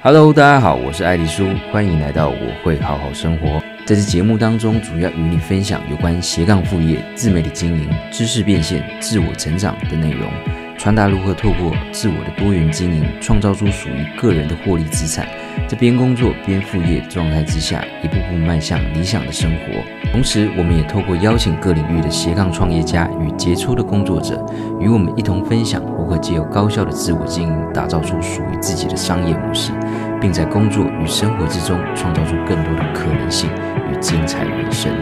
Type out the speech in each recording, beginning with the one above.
Hello，大家好，我是爱丽舒，欢迎来到我会好好生活。在这节目当中，主要与你分享有关斜杠副业、自媒体经营、知识变现、自我成长的内容，传达如何透过自我的多元经营，创造出属于个人的获利资产。在边工作边副业状态之下，一步步迈向理想的生活。同时，我们也透过邀请各领域的斜杠创业家与杰出的工作者，与我们一同分享如何借由高效的自我经营，打造出属于自己的商业模式。并在工作与生活之中创造出更多的可能性与精彩人生。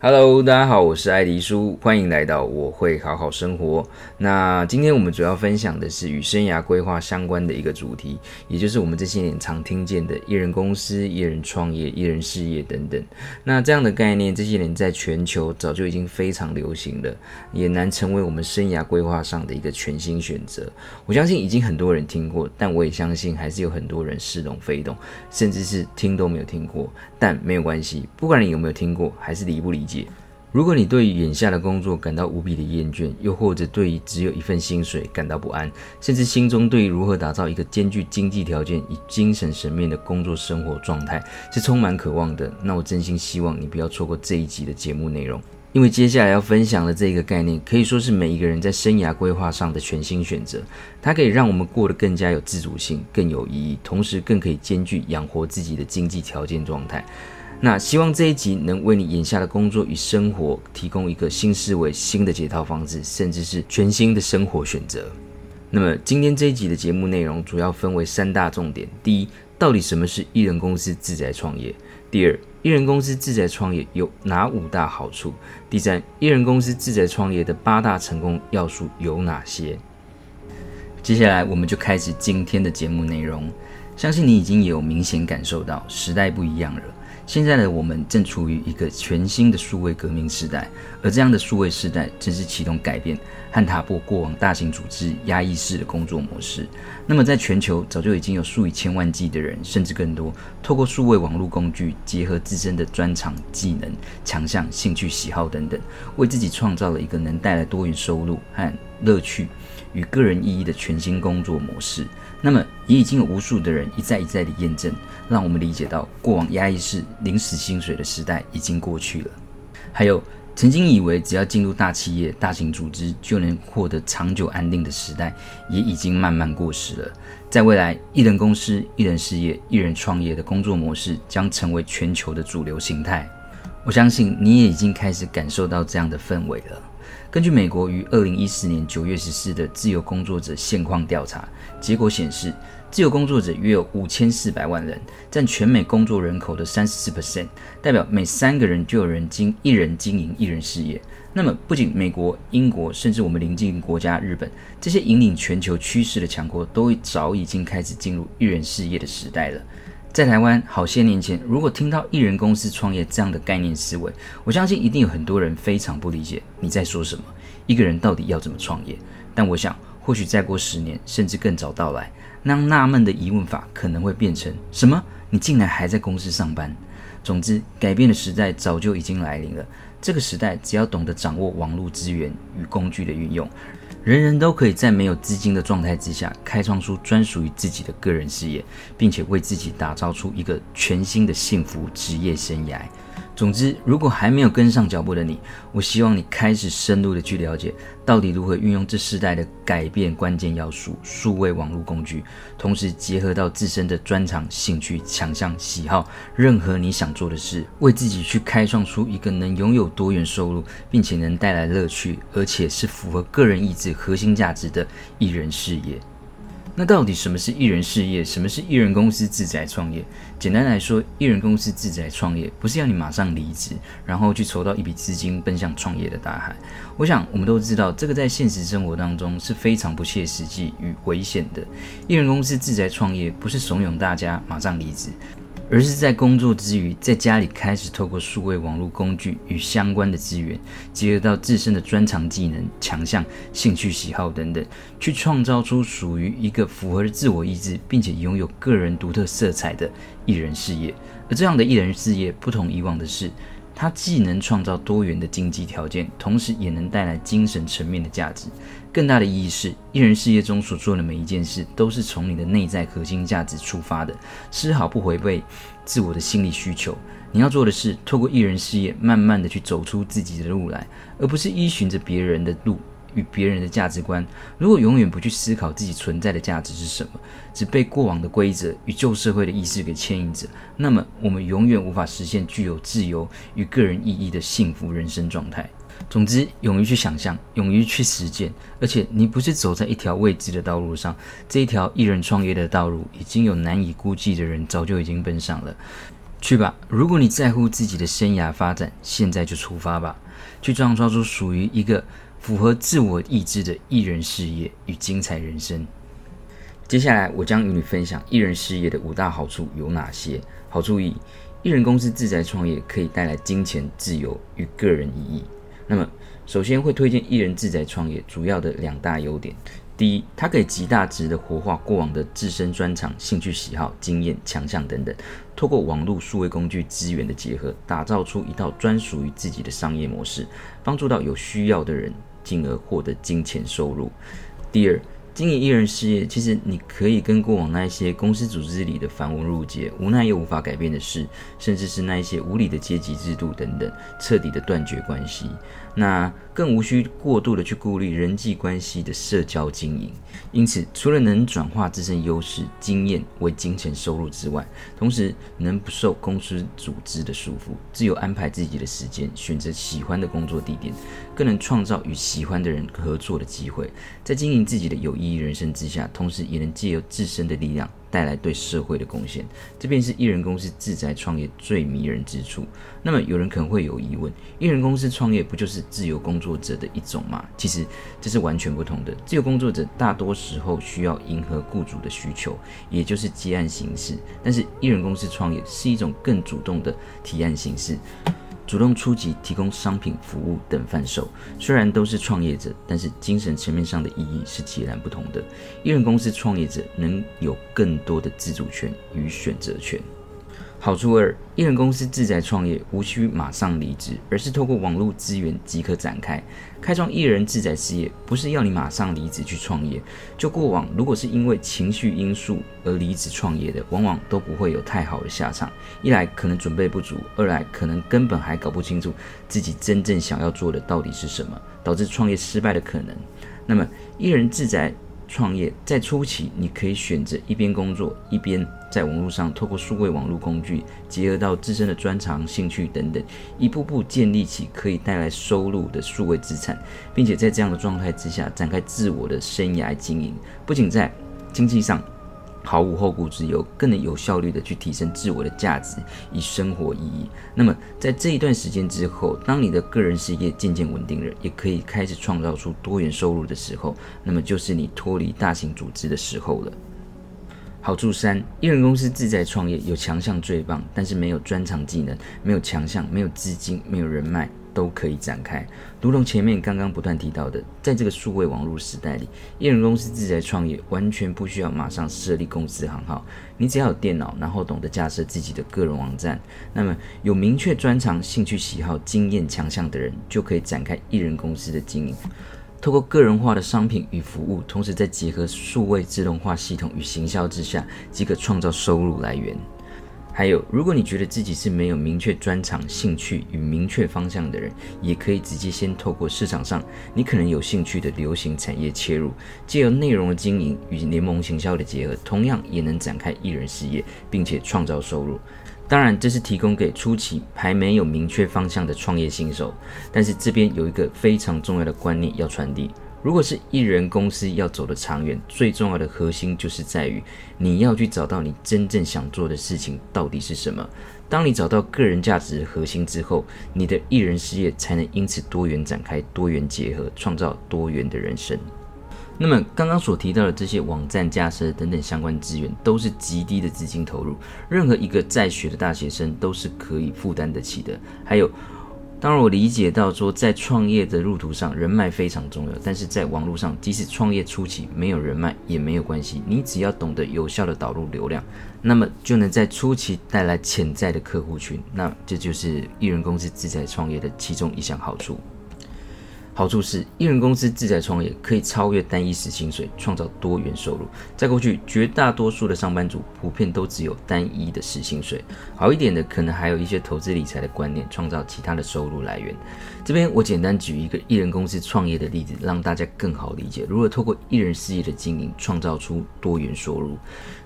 Hello，大家好，我是艾迪叔，欢迎来到我会好好生活。那今天我们主要分享的是与生涯规划相关的一个主题，也就是我们这些年常听见的一人公司、一人创业、一人事业等等。那这样的概念，这些年在全球早就已经非常流行了，也难成为我们生涯规划上的一个全新选择。我相信已经很多人听过，但我也相信还是有很多人似懂非懂，甚至是听都没有听过。但没有关系，不管你有没有听过，还是理不理如果你对眼下的工作感到无比的厌倦，又或者对于只有一份薪水感到不安，甚至心中对于如何打造一个兼具经济条件与精神层面的工作生活状态是充满渴望的，那我真心希望你不要错过这一集的节目内容，因为接下来要分享的这个概念可以说是每一个人在生涯规划上的全新选择，它可以让我们过得更加有自主性、更有意义，同时更可以兼具养活自己的经济条件状态。那希望这一集能为你眼下的工作与生活提供一个新思维、新的解套方式，甚至是全新的生活选择。那么今天这一集的节目内容主要分为三大重点：第一，到底什么是艺人公司自在创业；第二，艺人公司自在创业有哪五大好处；第三，艺人公司自在创业的八大成功要素有哪些？接下来我们就开始今天的节目内容。相信你已经有明显感受到时代不一样了。现在的我们正处于一个全新的数位革命时代，而这样的数位时代正是启动改变和打破过往大型组织压抑式的工作模式。那么，在全球早就已经有数以千万计的人，甚至更多，透过数位网络工具，结合自身的专长、技能、强项、兴趣、喜好等等，为自己创造了一个能带来多元收入和乐趣与个人意义的全新工作模式。那么，也已经有无数的人一再一再的验证，让我们理解到过往压抑式临时薪水的时代已经过去了。还有，曾经以为只要进入大企业、大型组织就能获得长久安定的时代，也已经慢慢过时了。在未来，一人公司、一人事业、一人创业的工作模式将成为全球的主流形态。我相信你也已经开始感受到这样的氛围了。根据美国于二零一四年九月十四的自由工作者现况调查结果显示，自由工作者约有五千四百万人，占全美工作人口的三十四 percent，代表每三个人就有人经一人经营一人事业。那么，不仅美国、英国，甚至我们邻近国家日本，这些引领全球趋势的强国，都早已经开始进入一人事业的时代了。在台湾，好些年前，如果听到艺人公司创业这样的概念思维，我相信一定有很多人非常不理解你在说什么，一个人到底要怎么创业？但我想，或许再过十年，甚至更早到来，那样纳闷的疑问法可能会变成什么？你竟然还在公司上班？总之，改变的时代早就已经来临了。这个时代，只要懂得掌握网络资源与工具的运用。人人都可以在没有资金的状态之下，开创出专属于自己的个人事业，并且为自己打造出一个全新的幸福职业生涯。总之，如果还没有跟上脚步的你，我希望你开始深入的去了解，到底如何运用这世代的改变关键要素——数位网络工具，同时结合到自身的专长、兴趣、强项、喜好，任何你想做的事，为自己去开创出一个能拥有多元收入，并且能带来乐趣，而且是符合个人意志核心价值的一人事业。那到底什么是艺人事业？什么是艺人公司自在创业？简单来说，艺人公司自在创业不是要你马上离职，然后去筹到一笔资金奔向创业的大海。我想我们都知道，这个在现实生活当中是非常不切实际与危险的。艺人公司自在创业不是怂恿大家马上离职，而是在工作之余，在家里开始透过数位网络工具与相关的资源，结合到自身的专长技能、强项、兴趣喜好等等，去创造出属于一个符合自我意志，并且拥有个人独特色彩的艺人事业。而这样的艺人事业，不同以往的是，它既能创造多元的经济条件，同时也能带来精神层面的价值。更大的意义是，艺人事业中所做的每一件事，都是从你的内在核心价值出发的，丝毫不违背自我的心理需求。你要做的是，透过艺人事业，慢慢的去走出自己的路来，而不是依循着别人的路与别人的价值观。如果永远不去思考自己存在的价值是什么，只被过往的规则与旧社会的意识给牵引着，那么我们永远无法实现具有自由与个人意义的幸福人生状态。总之，勇于去想象，勇于去实践，而且你不是走在一条未知的道路上，这一条艺人创业的道路，已经有难以估计的人早就已经奔上了。去吧，如果你在乎自己的生涯发展，现在就出发吧，去创造出属于一个符合自我意志的艺人事业与精彩人生。接下来，我将与你分享艺人事业的五大好处有哪些。好处一，艺人公司自在创业可以带来金钱自由与个人意义。那么，首先会推荐艺人自在创业主要的两大优点。第一，它可以极大值的活化过往的自身专长、兴趣喜好、经验、强项等等，透过网络数位工具资源的结合，打造出一套专属于自己的商业模式，帮助到有需要的人，进而获得金钱收入。第二，经营艺人事业，其实你可以跟过往那些公司组织里的繁文缛节、无奈又无法改变的事，甚至是那一些无理的阶级制度等等，彻底的断绝关系。那更无需过度的去顾虑人际关系的社交经营。因此，除了能转化自身优势经验为金钱收入之外，同时能不受公司组织的束缚，自由安排自己的时间，选择喜欢的工作地点，更能创造与喜欢的人合作的机会。在经营自己的有意义人生之下，同时也能借由自身的力量。带来对社会的贡献，这便是艺人公司自在创业最迷人之处。那么，有人可能会有疑问：艺人公司创业不就是自由工作者的一种吗？其实这是完全不同的。自由工作者大多时候需要迎合雇主的需求，也就是接案形式；但是艺人公司创业是一种更主动的提案形式。主动出击，提供商品、服务等贩售，虽然都是创业者，但是精神层面上的意义是截然不同的。一人公司创业者能有更多的自主权与选择权。好处二，艺人公司自在创业，无需马上离职，而是透过网络资源即可展开。开创艺人自在事业，不是要你马上离职去创业。就过往，如果是因为情绪因素而离职创业的，往往都不会有太好的下场。一来可能准备不足，二来可能根本还搞不清楚自己真正想要做的到底是什么，导致创业失败的可能。那么，艺人自在。创业在初期，你可以选择一边工作，一边在网络上透过数位网络工具，结合到自身的专长、兴趣等等，一步步建立起可以带来收入的数位资产，并且在这样的状态之下展开自我的生涯经营，不仅在经济上。毫无后顾之忧，更能有效率地去提升自我的价值与生活意义。那么，在这一段时间之后，当你的个人事业渐渐稳定了，也可以开始创造出多元收入的时候，那么就是你脱离大型组织的时候了。好处三，艺人公司自在创业，有强项最棒，但是没有专长技能，没有强项，没有资金，没有人脉。都可以展开，如同前面刚刚不断提到的，在这个数位网络时代里，艺人公司自在创业，完全不需要马上设立公司行号，你只要有电脑，然后懂得架设自己的个人网站，那么有明确专长、兴趣喜好、经验强项的人，就可以展开艺人公司的经营，透过个人化的商品与服务，同时再结合数位自动化系统与行销之下，即可创造收入来源。还有，如果你觉得自己是没有明确专长、兴趣与明确方向的人，也可以直接先透过市场上你可能有兴趣的流行产业切入，借由内容的经营与联盟行销的结合，同样也能展开艺人事业，并且创造收入。当然，这是提供给初期还没有明确方向的创业新手。但是这边有一个非常重要的观念要传递。如果是艺人公司要走得长远，最重要的核心就是在于你要去找到你真正想做的事情到底是什么。当你找到个人价值核心之后，你的艺人事业才能因此多元展开、多元结合，创造多元的人生。那么刚刚所提到的这些网站架设等等相关资源，都是极低的资金投入，任何一个在学的大学生都是可以负担得起的。还有，当然我理解到说，在创业的路途上，人脉非常重要，但是在网络上，即使创业初期没有人脉也没有关系，你只要懂得有效的导入流量，那么就能在初期带来潜在的客户群，那这就是艺人公司自在创业的其中一项好处。好处是，一人公司自在创业可以超越单一死薪水，创造多元收入。在过去，绝大多数的上班族普遍都只有单一的死薪水。好一点的，可能还有一些投资理财的观念，创造其他的收入来源。这边我简单举一个一人公司创业的例子，让大家更好理解如何透过一人事业的经营，创造出多元收入。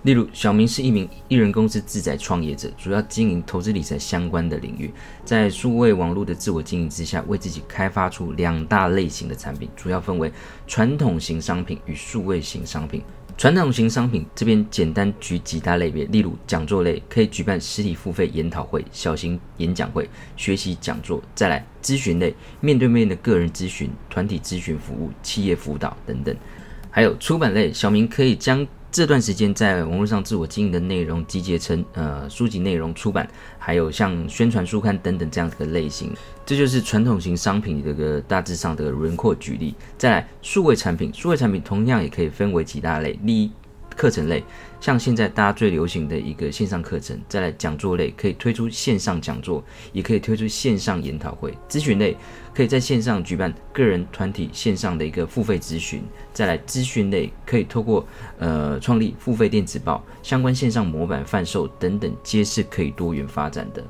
例如，小明是一名一人公司自在创业者，主要经营投资理财相关的领域，在数位网络的自我经营之下，为自己开发出两大大类型的产品，主要分为传统型商品与数位型商品。传统型商品这边简单举几大类别，例如讲座类可以举办实体付费研讨会、小型演讲会、学习讲座；再来咨询类，面对面的个人咨询、团体咨询服务、企业辅导等等；还有出版类，小明可以将这段时间在网络上自我经营的内容集结成呃书籍内容出版，还有像宣传书刊等等这样的类型，这就是传统型商品的个大致上的轮廓举例。再来，数位产品，数位产品同样也可以分为几大类，第一。课程类，像现在大家最流行的一个线上课程，再来讲座类，可以推出线上讲座，也可以推出线上研讨会。咨询类，可以在线上举办个人、团体线上的一个付费咨询。再来资讯类，可以透过呃创立付费电子报、相关线上模板贩售等等，皆是可以多元发展的。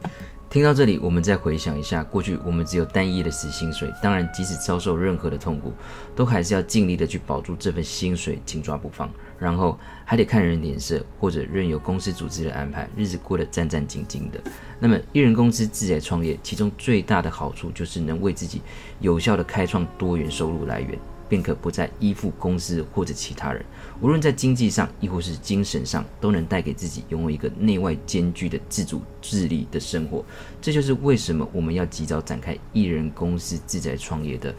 听到这里，我们再回想一下，过去我们只有单一的死薪水，当然即使遭受任何的痛苦，都还是要尽力的去保住这份薪水，紧抓不放。然后还得看人脸色，或者任由公司组织的安排，日子过得战战兢兢的。那么一人公司自在创业，其中最大的好处就是能为自己有效的开创多元收入来源。便可不再依附公司或者其他人，无论在经济上亦或是精神上，都能带给自己拥有一个内外兼具的自主自立的生活。这就是为什么我们要及早展开一人公司自在创业的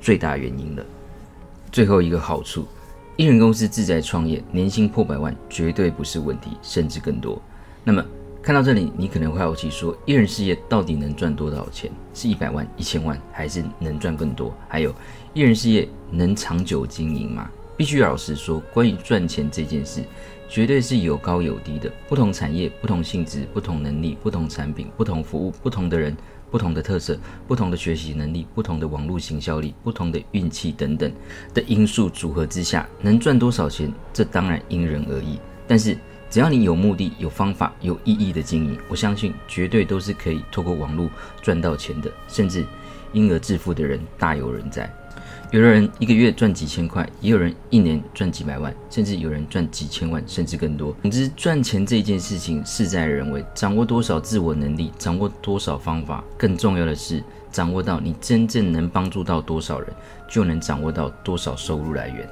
最大原因了。最后一个好处，一人公司自在创业，年薪破百万绝对不是问题，甚至更多。那么。看到这里，你可能会好奇说，一人事业到底能赚多少钱？是一百万、一千万，还是能赚更多？还有，一人事业能长久经营吗？必须老实说，关于赚钱这件事，绝对是有高有低的。不同产业、不同性质、不同能力、不同产品、不同服务、不同的人、不同的特色、不同的学习能力、不同的网络行销力、不同的运气等等的因素组合之下，能赚多少钱？这当然因人而异。但是，只要你有目的、有方法、有意义的经营，我相信绝对都是可以透过网络赚到钱的，甚至因而致富的人大有人在。有的人一个月赚几千块，也有人一年赚几百万，甚至有人赚几千万，甚至更多。总之，赚钱这件事情事在人为，掌握多少自我能力，掌握多少方法，更重要的是掌握到你真正能帮助到多少人，就能掌握到多少收入来源。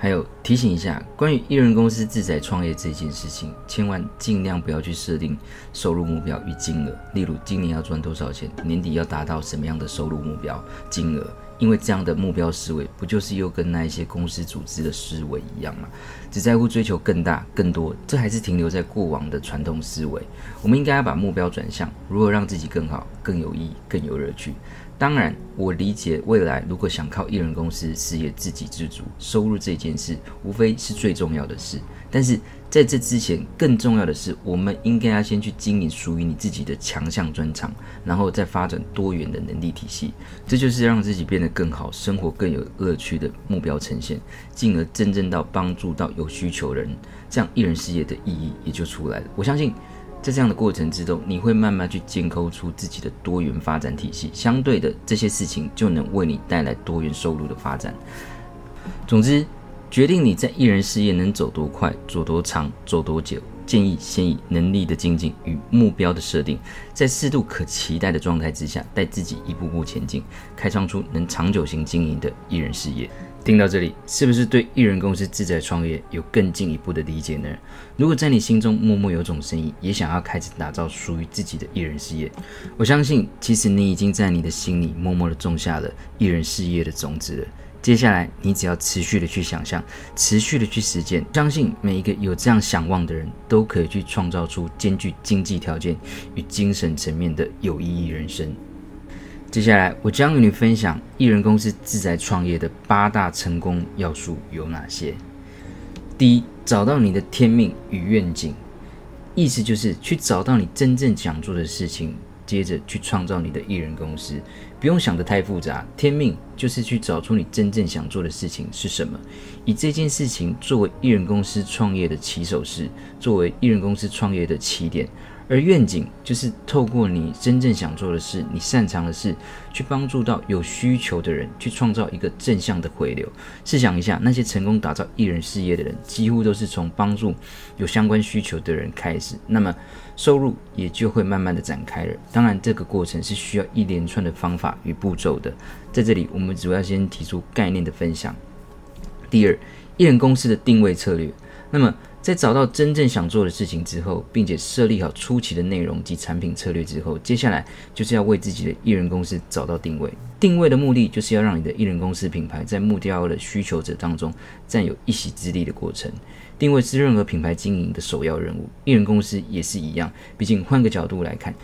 还有提醒一下，关于一人公司自在创业这件事情，千万尽量不要去设定收入目标与金额，例如今年要赚多少钱，年底要达到什么样的收入目标金额，因为这样的目标思维，不就是又跟那一些公司组织的思维一样吗？只在乎追求更大、更多，这还是停留在过往的传统思维。我们应该要把目标转向，如何让自己更好、更有意义、更有乐趣。当然，我理解未来如果想靠一人公司事业自给自足，收入这件事无非是最重要的事。但是在这之前，更重要的是，我们应该要先去经营属于你自己的强项专长，然后再发展多元的能力体系。这就是让自己变得更好、生活更有乐趣的目标呈现，进而真正到帮助到有需求人，这样一人事业的意义也就出来了。我相信。在这样的过程之中，你会慢慢去建构出自己的多元发展体系，相对的这些事情就能为你带来多元收入的发展。总之，决定你在艺人事业能走多快、走多长、走多久，建议先以能力的精进与目标的设定，在适度可期待的状态之下，带自己一步步前进，开创出能长久型经营的艺人事业。听到这里，是不是对艺人公司自在创业有更进一步的理解呢？如果在你心中默默有种声音，也想要开始打造属于自己的艺人事业，我相信，其实你已经在你的心里默默的种下了一人事业的种子了。接下来，你只要持续的去想象，持续的去实践，相信每一个有这样想望的人都可以去创造出兼具经济条件与精神层面的有意义人生。接下来，我将与你分享艺人公司自在创业的八大成功要素有哪些。第一，找到你的天命与愿景，意思就是去找到你真正想做的事情。接着去创造你的艺人公司，不用想得太复杂。天命就是去找出你真正想做的事情是什么，以这件事情作为艺人公司创业的起手式，作为艺人公司创业的起点。而愿景就是透过你真正想做的事，你擅长的事，去帮助到有需求的人，去创造一个正向的回流。试想一下，那些成功打造艺人事业的人，几乎都是从帮助有相关需求的人开始，那么收入也就会慢慢的展开了。当然，这个过程是需要一连串的方法与步骤的。在这里，我们主要先提出概念的分享。第二，艺人公司的定位策略。那么在找到真正想做的事情之后，并且设立好初期的内容及产品策略之后，接下来就是要为自己的艺人公司找到定位。定位的目的就是要让你的艺人公司品牌在目标的需求者当中占有一席之地的过程。定位是任何品牌经营的首要任务，艺人公司也是一样。毕竟换个角度来看，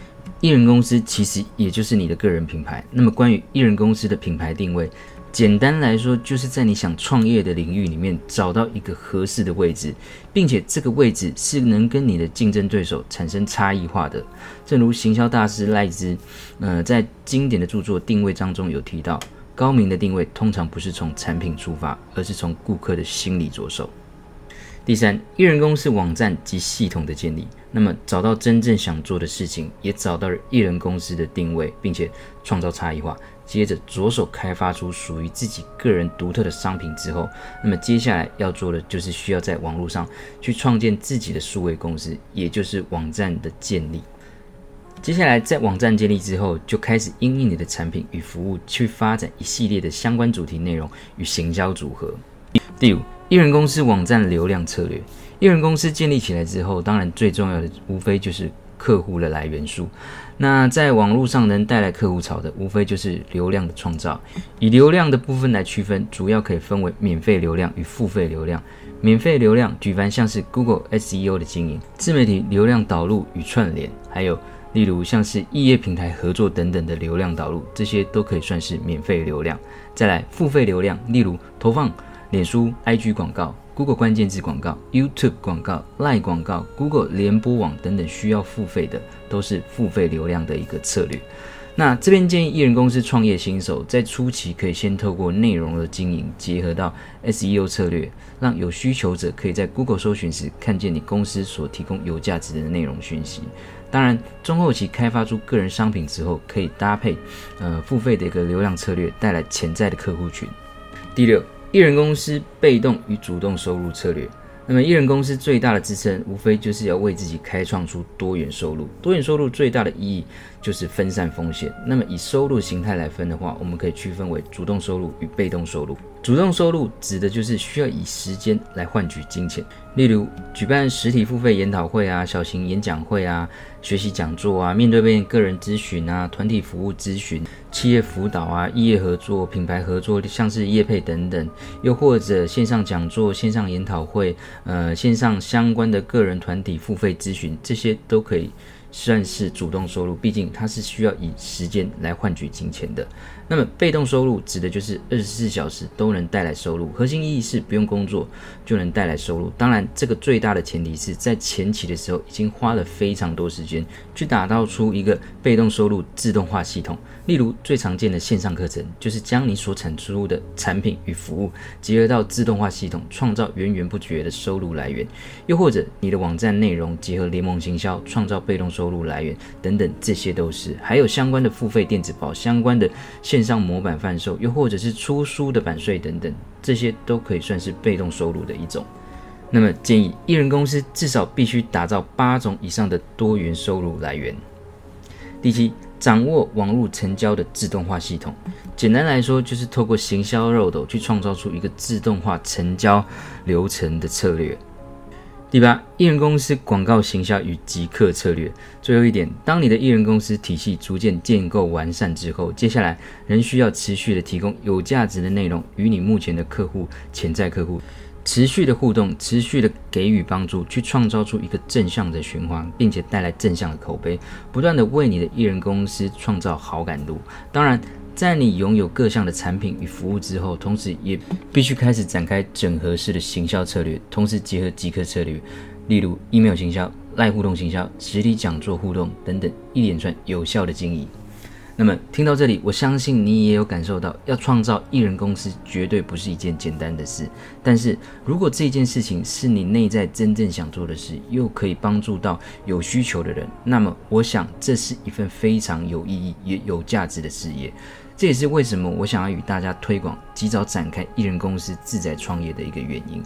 艺人公司其实也就是你的个人品牌。那么关于艺人公司的品牌定位，简单来说，就是在你想创业的领域里面找到一个合适的位置，并且这个位置是能跟你的竞争对手产生差异化的。正如行销大师赖兹，呃，在经典的著作《定位》当中有提到，高明的定位通常不是从产品出发，而是从顾客的心理着手。第三，一人公司网站及系统的建立。那么找到真正想做的事情，也找到了一人公司的定位，并且创造差异化。接着着手开发出属于自己个人独特的商品之后，那么接下来要做的就是需要在网络上去创建自己的数位公司，也就是网站的建立。接下来在网站建立之后，就开始因应你的产品与服务去发展一系列的相关主题内容与行销组合。第五，艺人公司网站流量策略。艺人公司建立起来之后，当然最重要的无非就是客户的来源数。那在网络上能带来客户潮的，无非就是流量的创造。以流量的部分来区分，主要可以分为免费流量与付费流量。免费流量举凡像是 Google SEO 的经营、自媒体流量导入与串联，还有例如像是异业平台合作等等的流量导入，这些都可以算是免费流量。再来付费流量，例如投放脸书、IG 广告。Google 关键字广告、YouTube 广告、Line 广告、Google 联播网等等需要付费的，都是付费流量的一个策略。那这边建议艺人公司创业新手在初期可以先透过内容的经营，结合到 SEO 策略，让有需求者可以在 Google 搜寻时看见你公司所提供有价值的内容讯息。当然，中后期开发出个人商品之后，可以搭配呃付费的一个流量策略，带来潜在的客户群。第六。艺人公司被动与主动收入策略。那么，艺人公司最大的支撑，无非就是要为自己开创出多元收入。多元收入最大的意义就是分散风险。那么，以收入形态来分的话，我们可以区分为主动收入与被动收入。主动收入指的就是需要以时间来换取金钱，例如举办实体付费研讨会啊、小型演讲会啊、学习讲座啊、面对面个人咨询啊、团体服务咨询、企业辅导啊、异业合作、品牌合作，像是业配等等，又或者线上讲座、线上研讨会，呃，线上相关的个人团体付费咨询，这些都可以。算是主动收入，毕竟它是需要以时间来换取金钱的。那么被动收入指的就是二十四小时都能带来收入，核心意义是不用工作就能带来收入。当然，这个最大的前提是在前期的时候已经花了非常多时间去打造出一个被动收入自动化系统。例如最常见的线上课程，就是将你所产出的产品与服务结合到自动化系统，创造源源不绝的收入来源。又或者你的网站内容结合联盟行销，创造被动收入收入来源等等，这些都是。还有相关的付费电子报、相关的线上模板贩售，又或者是出书的版税等等，这些都可以算是被动收入的一种。那么建议一人公司至少必须打造八种以上的多元收入来源。第七。掌握网络成交的自动化系统，简单来说就是透过行销漏斗去创造出一个自动化成交流程的策略。第八，艺人公司广告行销与集客策略。最后一点，当你的艺人公司体系逐渐建构完善之后，接下来仍需要持续的提供有价值的内容，与你目前的客户、潜在客户持续的互动，持续的给予帮助，去创造出一个正向的循环，并且带来正向的口碑，不断的为你的艺人公司创造好感度。当然。在你拥有各项的产品与服务之后，同时也必须开始展开整合式的行销策略，同时结合集客策略，例如 email 行销、赖互动行销、实体讲座互动等等一连串有效的经营。那么听到这里，我相信你也有感受到，要创造艺人公司绝对不是一件简单的事。但是如果这件事情是你内在真正想做的事，又可以帮助到有需求的人，那么我想这是一份非常有意义也有价值的事业。这也是为什么我想要与大家推广，及早展开艺人公司自在创业的一个原因。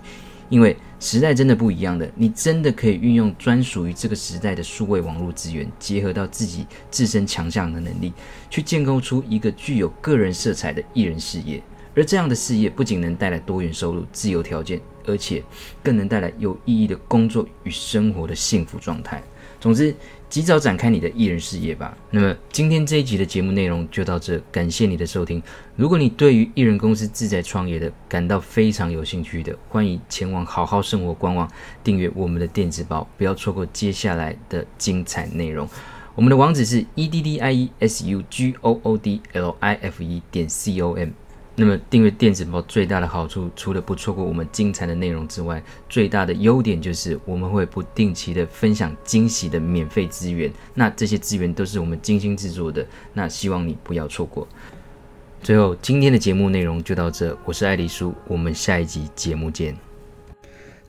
因为时代真的不一样的，你真的可以运用专属于这个时代的数位网络资源，结合到自己自身强项的能力，去建构出一个具有个人色彩的艺人事业。而这样的事业不仅能带来多元收入、自由条件，而且更能带来有意义的工作与生活的幸福状态。总之，及早展开你的艺人事业吧。那么，今天这一集的节目内容就到这，感谢你的收听。如果你对于艺人公司自在创业的感到非常有兴趣的，欢迎前往好好生活官网订阅我们的电子报，不要错过接下来的精彩内容。我们的网址是 e d d i e s u g o o d l i f e 点 c o m。那么订阅电子报最大的好处，除了不错过我们精彩的内容之外，最大的优点就是我们会不定期的分享惊喜的免费资源。那这些资源都是我们精心制作的，那希望你不要错过。最后，今天的节目内容就到这，我是艾丽叔，我们下一集节目见。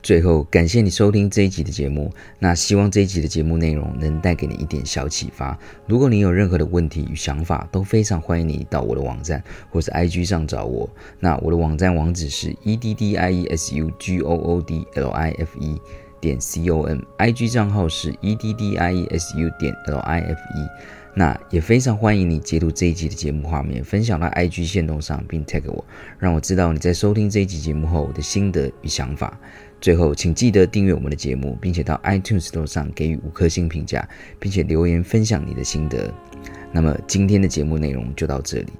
最后，感谢你收听这一集的节目。那希望这一集的节目内容能带给你一点小启发。如果你有任何的问题与想法，都非常欢迎你到我的网站或是 IG 上找我。那我的网站网址是 e d d i e s u g o o d l i f e 点 c o m，IG 账号是 e d d i e s u 点 l i f e。那也非常欢迎你截图这一集的节目画面，分享到 IG 限动上，并 tag 我，让我知道你在收听这一集节目后的心得与想法。最后，请记得订阅我们的节目，并且到 iTunes Store 上给予五颗星评价，并且留言分享你的心得。那么，今天的节目内容就到这里。